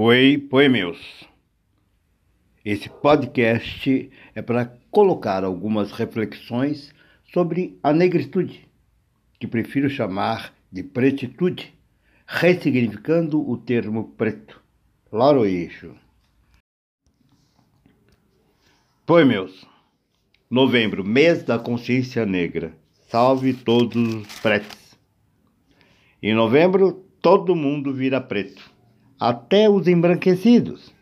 Oi, poemeus. Esse podcast é para colocar algumas reflexões sobre a negritude, que prefiro chamar de pretitude, ressignificando o termo preto. Laro eixo. Poemeus. Novembro, mês da consciência negra. Salve todos os pretos. Em novembro, todo mundo vira preto até os embranquecidos.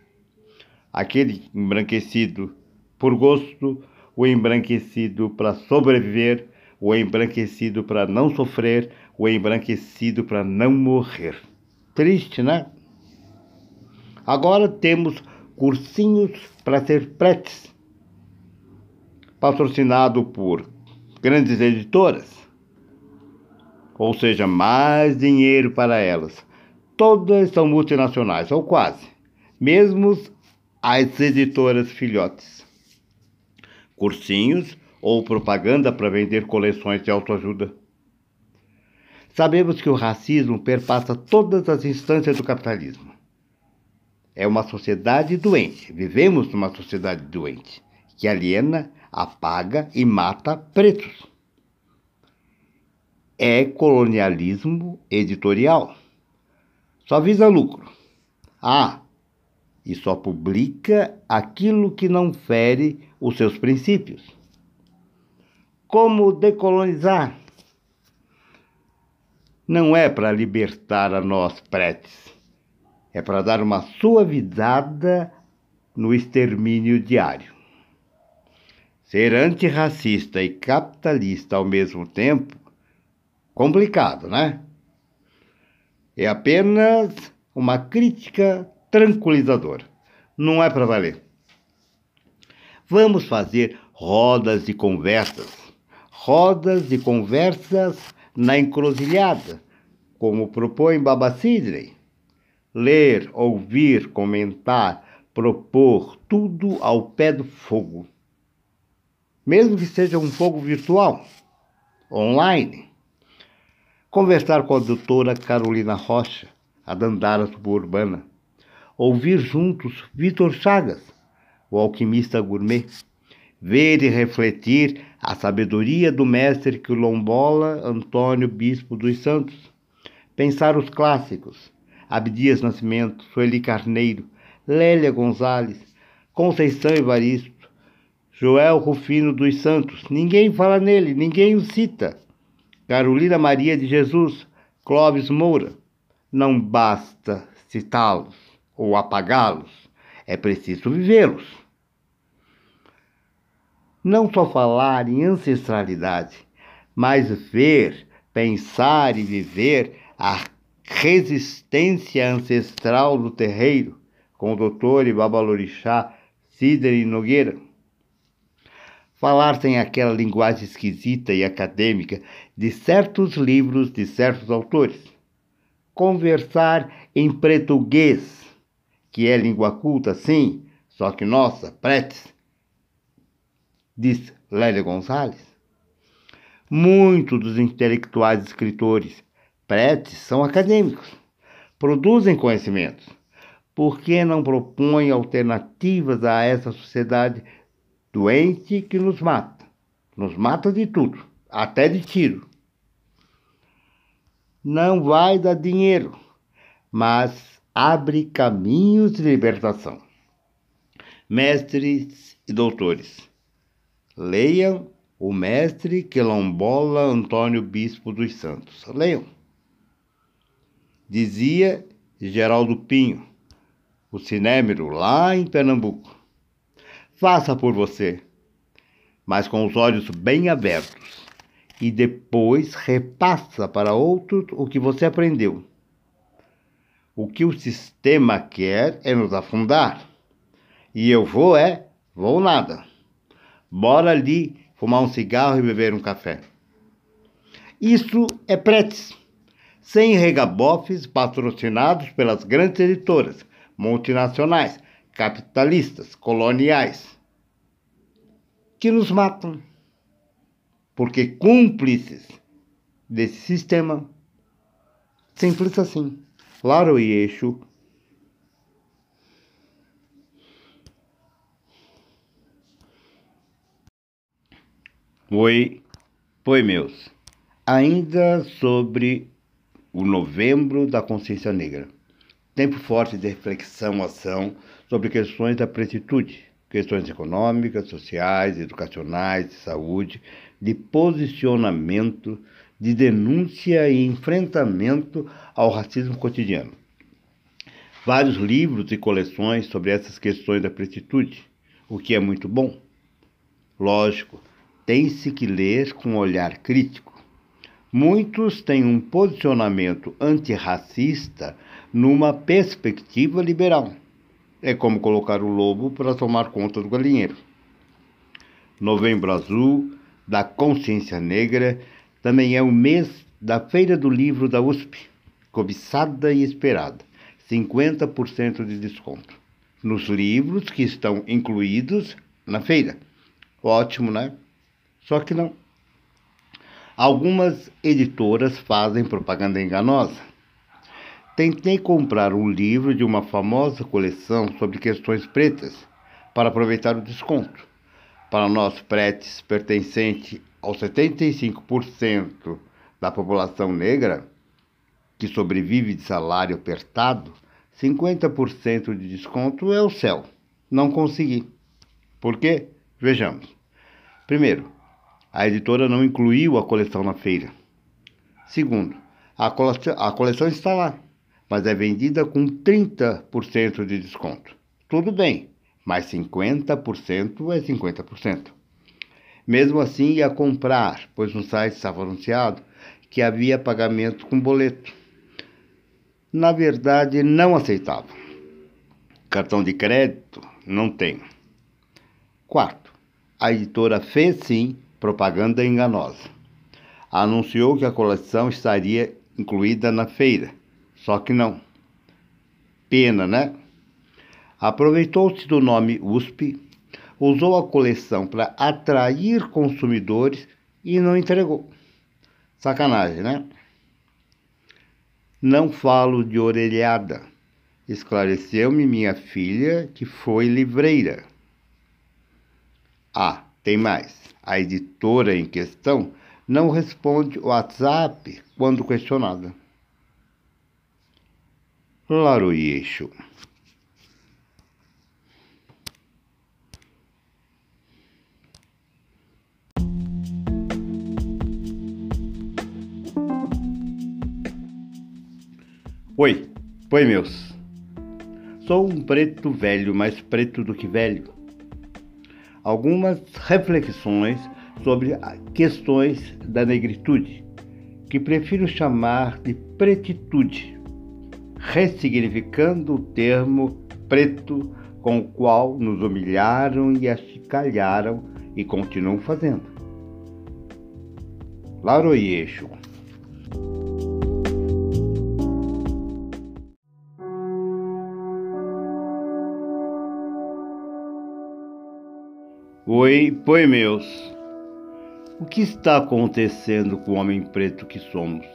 Aquele embranquecido por gosto, o embranquecido para sobreviver, o embranquecido para não sofrer, o embranquecido para não morrer. Triste, né? Agora temos cursinhos para ser pretes, patrocinado por grandes editoras, ou seja, mais dinheiro para elas todas são multinacionais, ou quase, mesmo as editoras filhotes. Cursinhos ou propaganda para vender coleções de autoajuda. Sabemos que o racismo perpassa todas as instâncias do capitalismo. É uma sociedade doente. Vivemos numa sociedade doente que aliena, apaga e mata pretos. É colonialismo editorial só visa lucro. Ah, e só publica aquilo que não fere os seus princípios. Como decolonizar? Não é para libertar a nós pretes, é para dar uma suavizada no extermínio diário. Ser antirracista e capitalista ao mesmo tempo, complicado, né? É apenas uma crítica tranquilizadora. Não é para valer. Vamos fazer rodas de conversas. Rodas de conversas na encruzilhada, como propõe Baba Sidney. Ler, ouvir, comentar, propor, tudo ao pé do fogo. Mesmo que seja um fogo virtual, online conversar com a doutora Carolina Rocha, a Dandara suburbana, ouvir juntos Vitor Chagas, o alquimista gourmet, ver e refletir a sabedoria do mestre quilombola Antônio Bispo dos Santos, pensar os clássicos, Abdias Nascimento, Sueli Carneiro, Lélia Gonzalez, Conceição Evaristo, Joel Rufino dos Santos, ninguém fala nele, ninguém o cita. Carolina Maria de Jesus, Clóvis Moura. Não basta citá-los ou apagá-los, é preciso vivê-los. Não só falar em ancestralidade, mas ver, pensar e viver a resistência ancestral do terreiro, com o doutor e babalorixá Sidney Nogueira falar sem aquela linguagem esquisita e acadêmica de certos livros de certos autores. Conversar em português, que é língua culta, sim, só que nossa, pretes, diz Lélia Gonzalez. Muitos dos intelectuais escritores pretes são acadêmicos, produzem conhecimentos. Por que não propõem alternativas a essa sociedade doente que nos mata. Nos mata de tudo, até de tiro. Não vai dar dinheiro, mas abre caminhos de libertação. Mestres e doutores, leiam o mestre quilombola Antônio Bispo dos Santos. Leiam. Dizia Geraldo Pinho, o cinémero lá em Pernambuco faça por você, mas com os olhos bem abertos, e depois repassa para outros o que você aprendeu. O que o sistema quer é nos afundar. E eu vou é, vou nada. Bora ali fumar um cigarro e beber um café. Isso é pretes, sem regabofes patrocinados pelas grandes editoras multinacionais capitalistas, coloniais, que nos matam, porque cúmplices desse sistema. Simples assim. Laro e Eixo. Oi, foi meus. Ainda sobre o novembro da consciência negra. Tempo forte de reflexão, ação, sobre questões da pretitude, questões econômicas, sociais, educacionais, de saúde, de posicionamento, de denúncia e enfrentamento ao racismo cotidiano. Vários livros e coleções sobre essas questões da pretitude, o que é muito bom. Lógico, tem-se que ler com um olhar crítico. Muitos têm um posicionamento antirracista numa perspectiva liberal. É como colocar o lobo para tomar conta do galinheiro. Novembro Azul, da Consciência Negra, também é o mês da Feira do Livro da USP, cobiçada e esperada, 50% de desconto nos livros que estão incluídos na feira. Ótimo, né? Só que não. Algumas editoras fazem propaganda enganosa. Tentei comprar um livro de uma famosa coleção sobre questões pretas para aproveitar o desconto. Para nós pretes pertencente aos 75% da população negra que sobrevive de salário apertado, 50% de desconto é o céu. Não consegui. Por quê? Vejamos. Primeiro, a editora não incluiu a coleção na feira. Segundo, a a coleção está lá, mas é vendida com 30% de desconto. Tudo bem, mas 50% é 50%. Mesmo assim, ia comprar, pois no site estava anunciado que havia pagamento com boleto. Na verdade, não aceitava. Cartão de crédito não tem. Quarto, a editora fez sim propaganda enganosa. Anunciou que a coleção estaria incluída na feira, só que não. Pena, né? Aproveitou-se do nome USP, usou a coleção para atrair consumidores e não entregou. Sacanagem, né? Não falo de orelhada. Esclareceu-me minha filha que foi livreira. Ah, tem mais. A editora em questão não responde o WhatsApp quando questionada. Laroyeixo. Oi, oi meus. Sou um preto velho, mais preto do que velho algumas reflexões sobre questões da negritude, que prefiro chamar de pretitude, ressignificando o termo preto com o qual nos humilharam e achicalharam e continuam fazendo. Laroyeixo Oi, pois meus. O que está acontecendo com o homem preto que somos?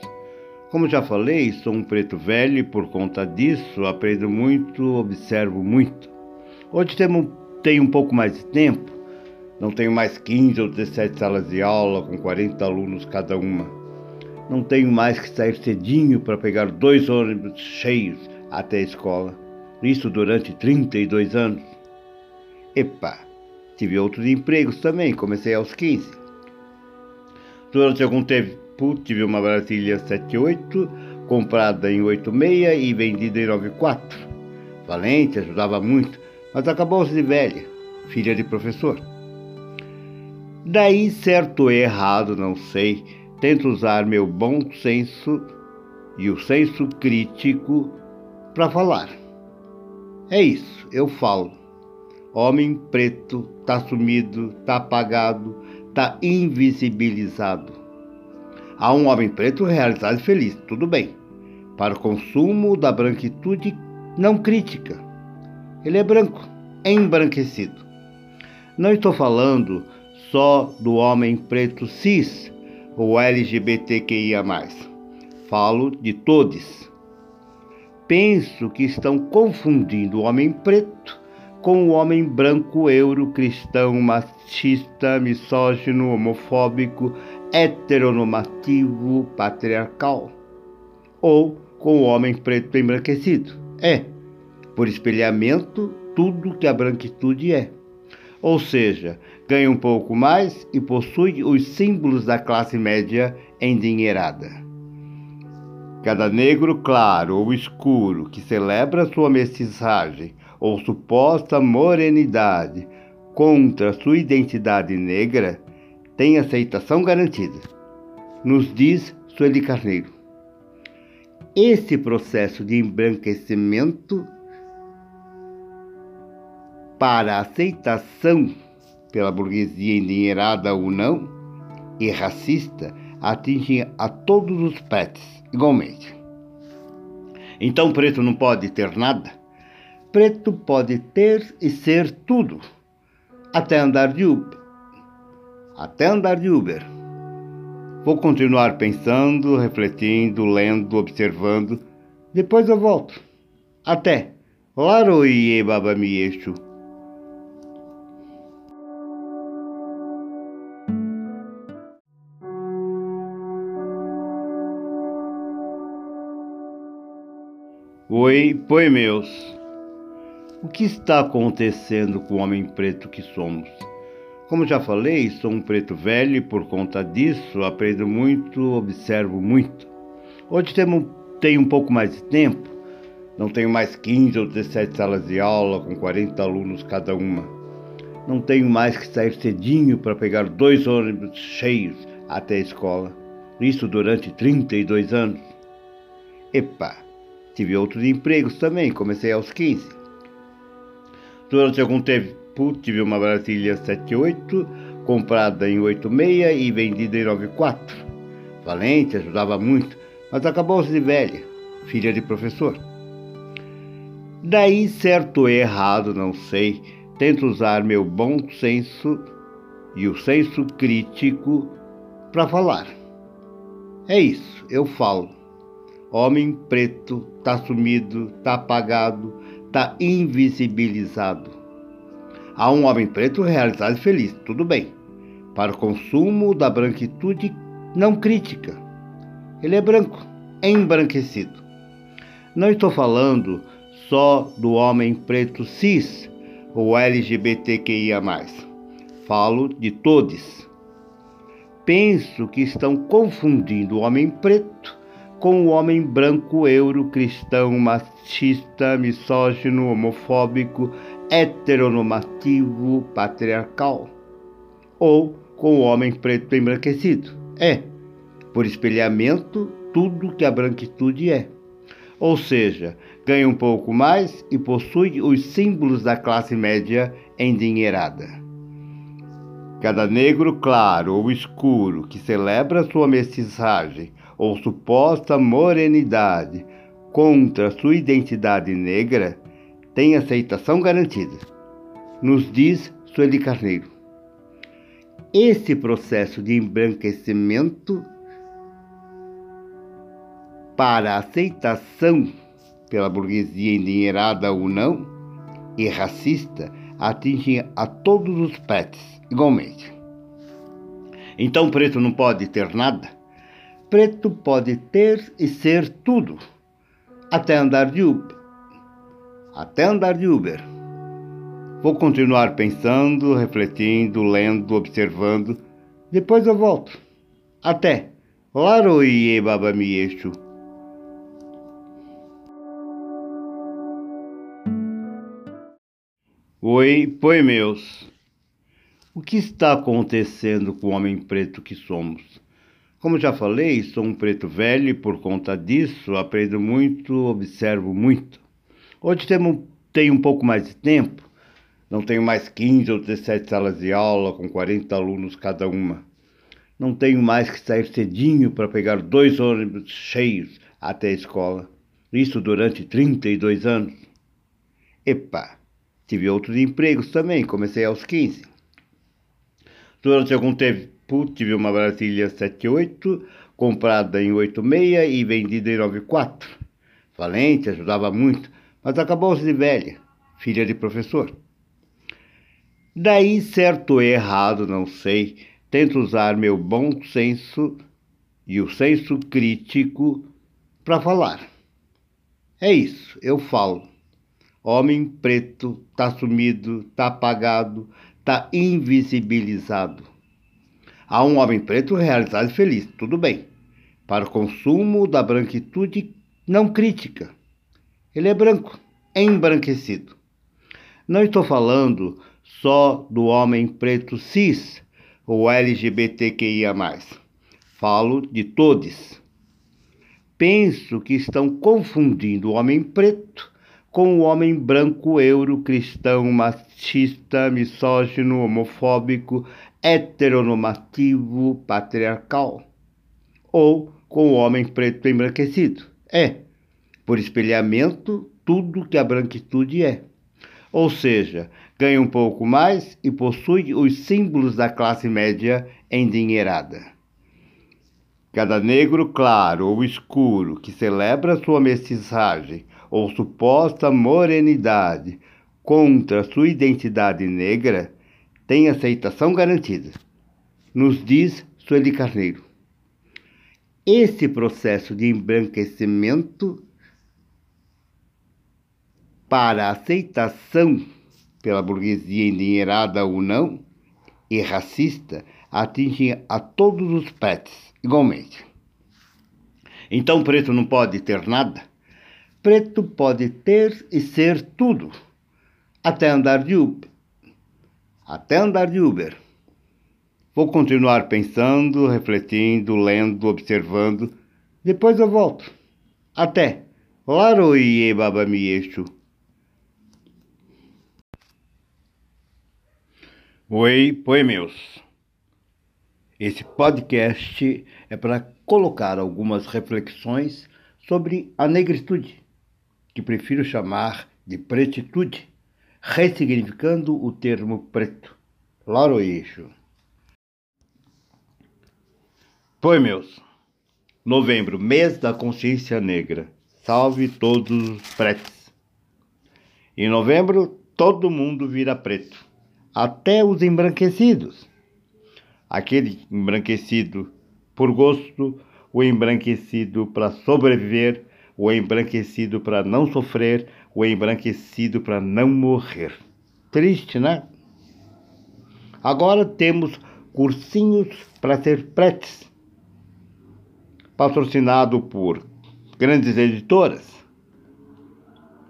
Como já falei, sou um preto velho e por conta disso aprendo muito, observo muito. Hoje tenho um pouco mais de tempo, não tenho mais 15 ou 17 salas de aula com 40 alunos cada uma. Não tenho mais que sair cedinho para pegar dois ônibus cheios até a escola. Isso durante 32 anos. Epa! Tive outros empregos também, comecei aos 15. Durante algum tempo tive uma Brasília 78, comprada em 86 e vendida em 94. Valente, ajudava muito, mas acabou-se de velha, filha de professor. Daí, certo ou errado, não sei, tento usar meu bom senso e o senso crítico para falar. É isso, eu falo. Homem preto está sumido, está apagado, está invisibilizado. Há um homem preto realizado e feliz, tudo bem, para o consumo da branquitude não crítica. Ele é branco, embranquecido. Não estou falando só do homem preto cis ou LGBTQIA. Falo de todos. Penso que estão confundindo o homem preto com o homem branco, euro, cristão, machista, misógino, homofóbico, heteronormativo, patriarcal. Ou com o homem preto embranquecido. É, por espelhamento, tudo que a branquitude é. Ou seja, ganha um pouco mais e possui os símbolos da classe média endinheirada. Cada negro claro ou escuro que celebra sua mestiçagem ou suposta morenidade contra sua identidade negra tem aceitação garantida, nos diz Sueli Carneiro. Esse processo de embranquecimento para aceitação pela burguesia endinheirada ou não e racista atinge a todos os pretos igualmente. Então preto não pode ter nada? Preto pode ter e ser tudo, até andar de Uber. Até andar de Uber. Vou continuar pensando, refletindo, lendo, observando. Depois eu volto. Até. Laroie babamiexo. Oi, poemeus. O que está acontecendo com o homem preto que somos? Como já falei, sou um preto velho e por conta disso aprendo muito, observo muito. Hoje tenho um pouco mais de tempo, não tenho mais 15 ou 17 salas de aula com 40 alunos cada uma. Não tenho mais que sair cedinho para pegar dois ônibus cheios até a escola. Isso durante 32 anos. Epa! Tive outros empregos também, comecei aos 15. Durante algum tempo tive uma Brasília 78, comprada em 86 e vendida em 94. Valente, ajudava muito, mas acabou-se de velha, filha de professor. Daí, certo ou errado, não sei, tento usar meu bom senso e o senso crítico para falar. É isso, eu falo Homem preto está sumido, está apagado, está invisibilizado. Há um homem preto realizado e feliz, tudo bem, para o consumo da branquitude não crítica. Ele é branco, é embranquecido. Não estou falando só do homem preto cis ou LGBTQIA. Falo de todos. Penso que estão confundindo o homem preto com o homem branco euro cristão machista, misógino, homofóbico, heteronormativo, patriarcal. Ou com o homem preto embranquecido. É, por espelhamento, tudo que a branquitude é. Ou seja, ganha um pouco mais e possui os símbolos da classe média endinheirada. Cada negro claro ou escuro que celebra sua mestiçagem ou suposta morenidade contra sua identidade negra tem aceitação garantida, nos diz Sueli Carneiro. Esse processo de embranquecimento para aceitação pela burguesia endinheirada ou não e racista atinge a todos os pretos igualmente. Então preto não pode ter nada? preto pode ter e ser tudo, até andar de Uber. Até andar de Uber. Vou continuar pensando, refletindo, lendo, observando. Depois eu volto. Até. Laroie babamiexo. Oi, poemeus. O que está acontecendo com o homem preto que somos? Como já falei, sou um preto velho e por conta disso aprendo muito, observo muito. Hoje tenho um pouco mais de tempo, não tenho mais 15 ou 17 salas de aula com 40 alunos cada uma. Não tenho mais que sair cedinho para pegar dois ônibus cheios até a escola. Isso durante 32 anos. Epa, tive outros empregos também, comecei aos 15. Durante algum tempo tive uma Brasília 78, comprada em 86 e vendida em 94. Valente, ajudava muito, mas acabou-se de velha, filha de professor. Daí, certo ou errado, não sei, tento usar meu bom senso e o senso crítico para falar. É isso, eu falo. Homem preto tá sumido, tá apagado, tá invisibilizado. Há um homem preto realizado e feliz, tudo bem. Para o consumo da branquitude não crítica. Ele é branco, embranquecido. Não estou falando só do homem preto cis ou LGBTQIA. Falo de todos. Penso que estão confundindo o homem preto com o homem branco euro-cristão, machista, misógino, homofóbico, heteronormativo, patriarcal. Ou com o homem preto embranquecido. É, por espelhamento, tudo que a branquitude é. Ou seja, ganha um pouco mais e possui os símbolos da classe média endinheirada. Cada negro claro ou escuro que celebra sua mestiçagem ou suposta morenidade contra sua identidade negra tem aceitação garantida, nos diz Sueli Carneiro. Esse processo de embranquecimento para aceitação pela burguesia endinheirada ou não e racista atinge a todos os pretos igualmente. Então, preto não pode ter nada? Preto pode ter e ser tudo, até andar de Uber. Até andar de Uber. Vou continuar pensando, refletindo, lendo, observando. Depois eu volto. Até. Laroie babamiexo. Oi, poemeus. Esse podcast é para colocar algumas reflexões sobre a negritude, que prefiro chamar de pretitude, ressignificando o termo preto. Laroeixo. Pois, meus, novembro, mês da consciência negra. Salve todos os pretos. Em novembro, todo mundo vira preto, até os embranquecidos aquele embranquecido por gosto, o embranquecido para sobreviver, o embranquecido para não sofrer, o embranquecido para não morrer. Triste, né? Agora temos cursinhos para ser pretes, patrocinado por grandes editoras,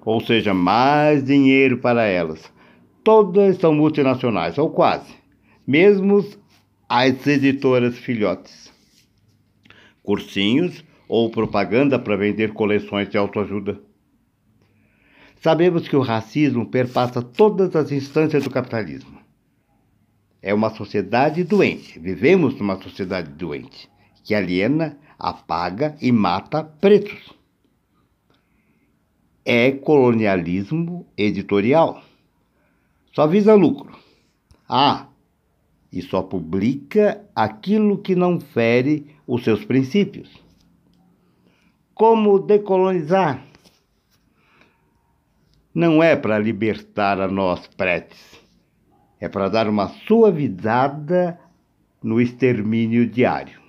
ou seja, mais dinheiro para elas. Todas são multinacionais, ou quase. Mesmo às editoras filhotes. Cursinhos ou propaganda para vender coleções de autoajuda. Sabemos que o racismo perpassa todas as instâncias do capitalismo. É uma sociedade doente. Vivemos numa sociedade doente que aliena, apaga e mata pretos. É colonialismo editorial. Só visa lucro. Ah, e só publica aquilo que não fere os seus princípios. Como decolonizar? Não é para libertar a nós pretes, é para dar uma suavizada no extermínio diário.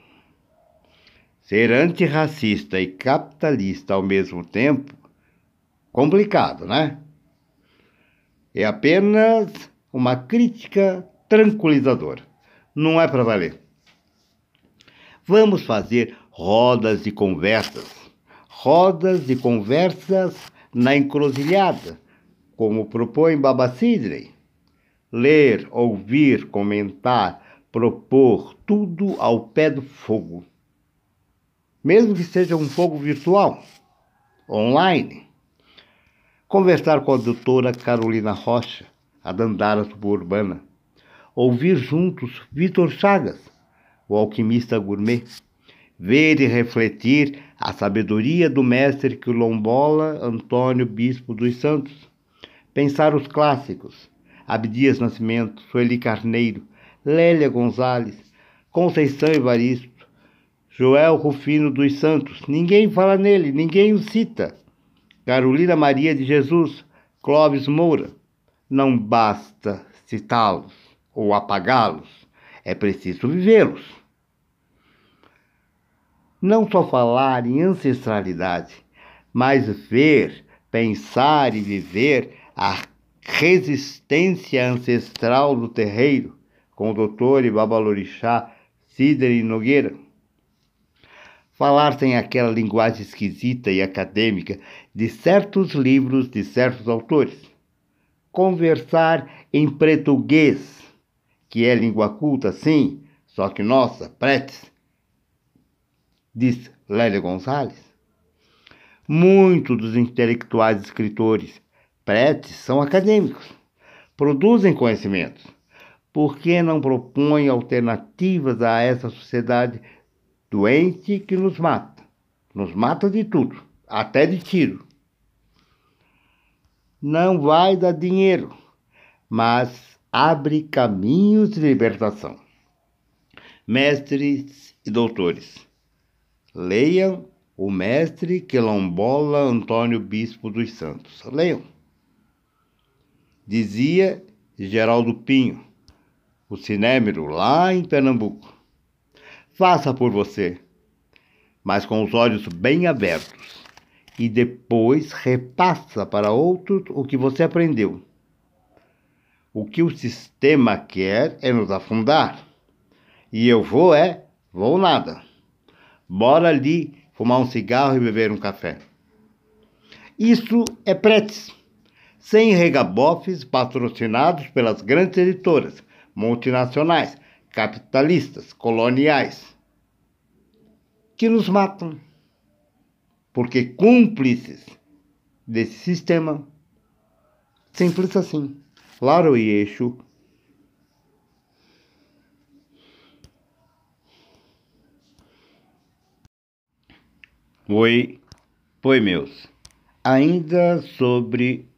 Ser antirracista e capitalista ao mesmo tempo, complicado, né? É apenas uma crítica tranquilizador. Não é para valer. Vamos fazer rodas de conversas. Rodas de conversas na encruzilhada, como propõe Baba Sidney. Ler, ouvir, comentar, propor, tudo ao pé do fogo. Mesmo que seja um fogo virtual, online. Conversar com a doutora Carolina Rocha, a Dandara Suburbana. Ouvir juntos Vitor Chagas, o alquimista gourmet, ver e refletir a sabedoria do mestre quilombola Antônio Bispo dos Santos, pensar os clássicos, Abdias Nascimento, Sueli Carneiro, Lélia Gonzalez, Conceição Evaristo, Joel Rufino dos Santos, ninguém fala nele, ninguém o cita. Carolina Maria de Jesus, Clóvis Moura. Não basta citá-los ou apagá-los, é preciso vivê-los. Não só falar em ancestralidade, mas ver, pensar e viver a resistência ancestral do terreiro, com o doutor e babalorixá Sidney Nogueira. Falar sem aquela linguagem esquisita e acadêmica de certos livros de certos autores. Conversar em português, que é língua culta, sim, só que nossa, pretes, diz Lélia Gonçalves. Muitos dos intelectuais escritores pretes são acadêmicos, produzem conhecimentos. Por que não propõem alternativas a essa sociedade doente que nos mata? Nos mata de tudo, até de tiro. Não vai dar dinheiro, mas abre caminhos de libertação. Mestres e doutores, leiam o mestre quilombola Antônio Bispo dos Santos. Leiam. Dizia Geraldo Pinho, o cinémero lá em Pernambuco. Faça por você, mas com os olhos bem abertos, e depois repassa para outros o que você aprendeu. O que o sistema quer é nos afundar. E eu vou é, vou nada. Bora ali fumar um cigarro e beber um café. Isso é pretes, sem regabofes patrocinados pelas grandes editoras, multinacionais, capitalistas, coloniais, que nos matam, porque cúmplices desse sistema. Simples assim. Laro e eixo. Oi, oi meus. Ainda sobre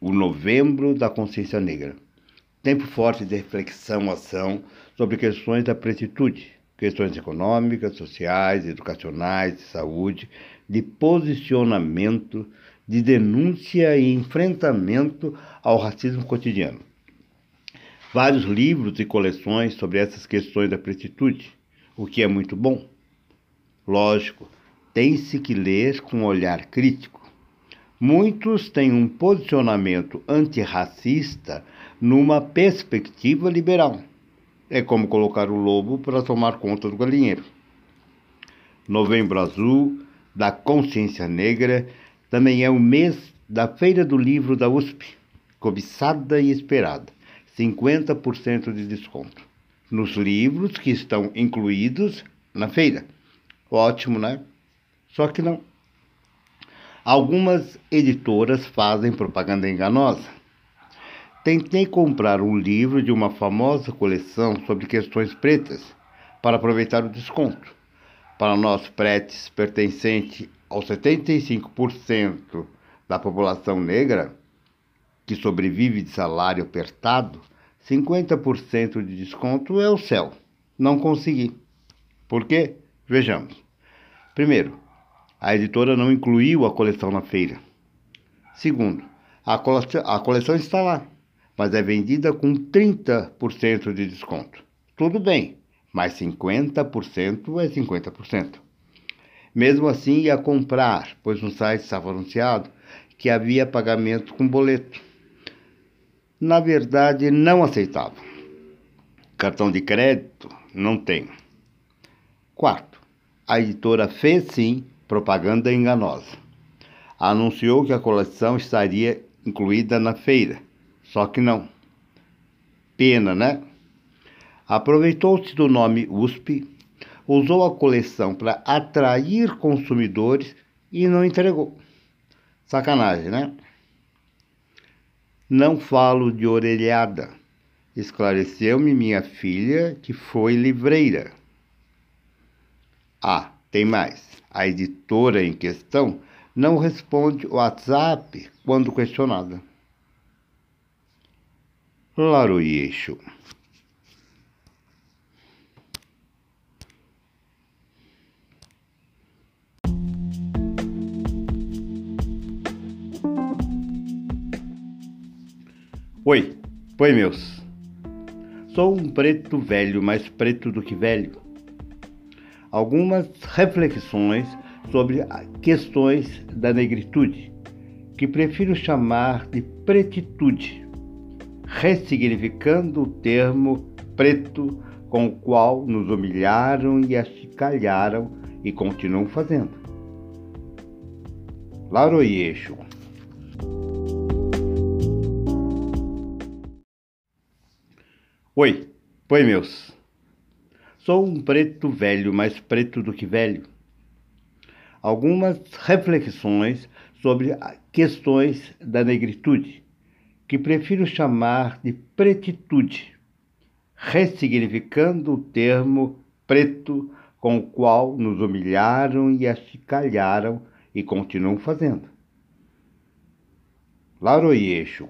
o novembro da consciência negra. Tempo forte de reflexão, ação sobre questões da plenitude, questões econômicas, sociais, educacionais, de saúde, de posicionamento, de denúncia e enfrentamento ao racismo cotidiano. Vários livros e coleções sobre essas questões da plenitude, o que é muito bom. Lógico, tem-se que ler com um olhar crítico. Muitos têm um posicionamento antirracista numa perspectiva liberal. É como colocar o lobo para tomar conta do galinheiro. Novembro Azul, da Consciência Negra, também é o mês da Feira do Livro da USP, cobiçada e esperada. 50% de desconto nos livros que estão incluídos na feira. Ótimo, né? Só que não. Algumas editoras fazem propaganda enganosa Tentei comprar um livro de uma famosa coleção sobre questões pretas para aproveitar o desconto. Para nós pretes pertencente aos 75% da população negra, que sobrevive de salário apertado, 50% de desconto é o céu. Não consegui. Por quê? Vejamos. Primeiro, a editora não incluiu a coleção na feira. Segundo, a a coleção está lá mas é vendida com 30% de desconto. Tudo bem, mas 50% é 50%. Mesmo assim, ia comprar, pois no site estava anunciado que havia pagamento com boleto. Na verdade, não aceitava. Cartão de crédito não tem. Quarto, a editora fez sim propaganda enganosa. Anunciou que a coleção estaria incluída na feira só que não. Pena, né? Aproveitou-se do nome USP, usou a coleção para atrair consumidores e não entregou. Sacanagem, né? Não falo de orelhada. Esclareceu-me minha filha que foi livreira. Ah, tem mais. A editora em questão não responde o WhatsApp quando questionada. Laroyeixo. Oi, oi meus. Sou um preto velho, mais preto do que velho. Algumas reflexões sobre questões da negritude, que prefiro chamar de pretitude, ressignificando o termo preto com o qual nos humilharam e achicalharam e continuam fazendo. Laroyeixo. Oi, oi meus. Sou um preto velho, mais preto do que velho. Algumas reflexões sobre questões da negritude, que prefiro chamar de pretitude, ressignificando o termo preto com o qual nos humilharam e achicalharam e continuam fazendo. Laroyeixo.